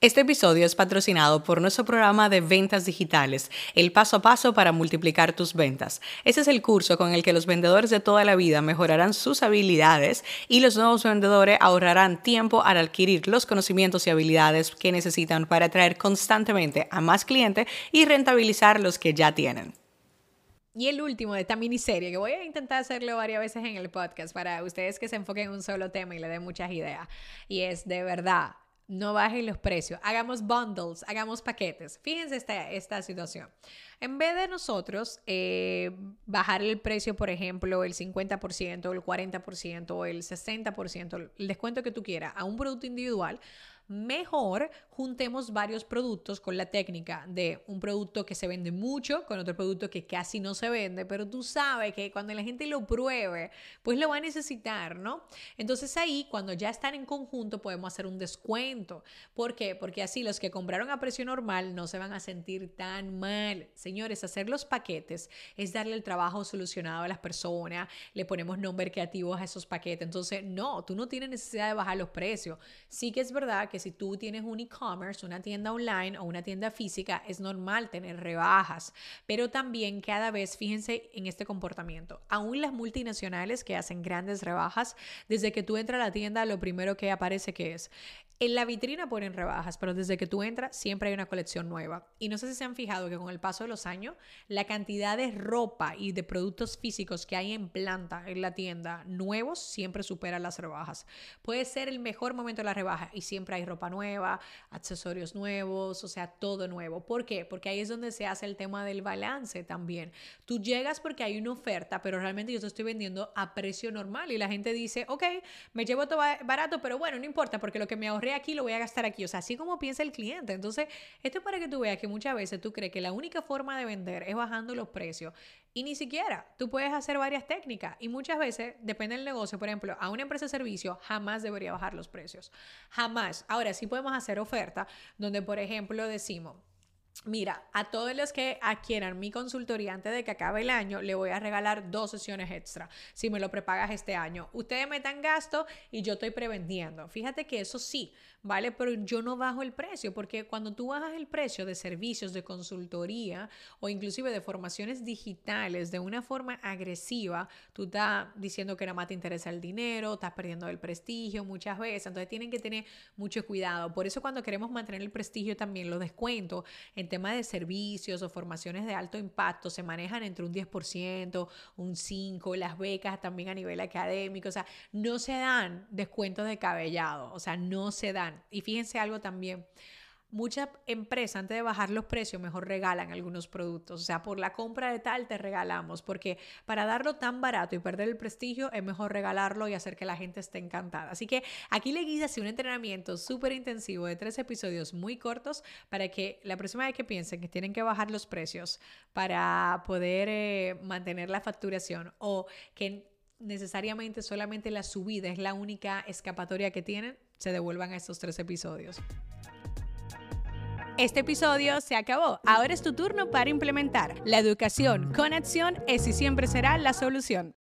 Este episodio es patrocinado por nuestro programa de ventas digitales, el paso a paso para multiplicar tus ventas. Ese es el curso con el que los vendedores de toda la vida mejorarán sus habilidades y los nuevos vendedores ahorrarán tiempo al adquirir los conocimientos y habilidades que necesitan para atraer constantemente a más clientes y rentabilizar los que ya tienen. Y el último de esta miniserie, que voy a intentar hacerlo varias veces en el podcast para ustedes que se enfoquen en un solo tema y le den muchas ideas. Y es de verdad, no bajen los precios, hagamos bundles, hagamos paquetes. Fíjense esta, esta situación. En vez de nosotros eh, bajar el precio, por ejemplo, el 50%, el 40% o el 60%, el descuento que tú quieras a un producto individual, mejor juntemos varios productos con la técnica de un producto que se vende mucho con otro producto que casi no se vende, pero tú sabes que cuando la gente lo pruebe, pues lo va a necesitar, ¿no? Entonces ahí, cuando ya están en conjunto, podemos hacer un descuento. ¿Por qué? Porque así los que compraron a precio normal no se van a sentir tan mal. Señores, hacer los paquetes es darle el trabajo solucionado a las personas, le ponemos nombres creativos a esos paquetes. Entonces, no, tú no tienes necesidad de bajar los precios. Sí que es verdad que si tú tienes un e-commerce, una tienda online o una tienda física, es normal tener rebajas, pero también cada vez, fíjense en este comportamiento, aún las multinacionales que hacen grandes rebajas, desde que tú entras a la tienda, lo primero que aparece que es en la vitrina ponen rebajas, pero desde que tú entras siempre hay una colección nueva. Y no sé si se han fijado que con el paso de los años, la cantidad de ropa y de productos físicos que hay en planta en la tienda nuevos siempre supera las rebajas. Puede ser el mejor momento de la rebaja y siempre hay ropa nueva, accesorios nuevos, o sea, todo nuevo. ¿Por qué? Porque ahí es donde se hace el tema del balance también. Tú llegas porque hay una oferta, pero realmente yo te estoy vendiendo a precio normal y la gente dice, ok, me llevo todo barato, pero bueno, no importa porque lo que me ahorré aquí, lo voy a gastar aquí. O sea, así como piensa el cliente. Entonces, esto es para que tú veas que muchas veces tú crees que la única forma de vender es bajando los precios. Y ni siquiera, tú puedes hacer varias técnicas. Y muchas veces, depende del negocio, por ejemplo, a una empresa de servicio jamás debería bajar los precios. Jamás. Ahora sí podemos hacer oferta donde, por ejemplo, decimos, Mira, a todos los que adquieran mi consultoría antes de que acabe el año, le voy a regalar dos sesiones extra si me lo prepagas este año. Ustedes metan gasto y yo estoy prevendiendo. Fíjate que eso sí, ¿vale? Pero yo no bajo el precio, porque cuando tú bajas el precio de servicios de consultoría o inclusive de formaciones digitales de una forma agresiva, tú estás diciendo que nada más te interesa el dinero, estás perdiendo el prestigio muchas veces, entonces tienen que tener mucho cuidado. Por eso cuando queremos mantener el prestigio también los descuentos en tema de servicios o formaciones de alto impacto se manejan entre un 10%, un 5%, las becas también a nivel académico, o sea, no se dan descuentos de cabellado, o sea, no se dan. Y fíjense algo también. Muchas empresas, antes de bajar los precios, mejor regalan algunos productos. O sea, por la compra de tal te regalamos, porque para darlo tan barato y perder el prestigio, es mejor regalarlo y hacer que la gente esté encantada. Así que aquí le guía un entrenamiento súper intensivo de tres episodios muy cortos para que la próxima vez que piensen que tienen que bajar los precios para poder eh, mantener la facturación o que necesariamente solamente la subida es la única escapatoria que tienen, se devuelvan a estos tres episodios. Este episodio se acabó. Ahora es tu turno para implementar. La educación con acción es y siempre será la solución.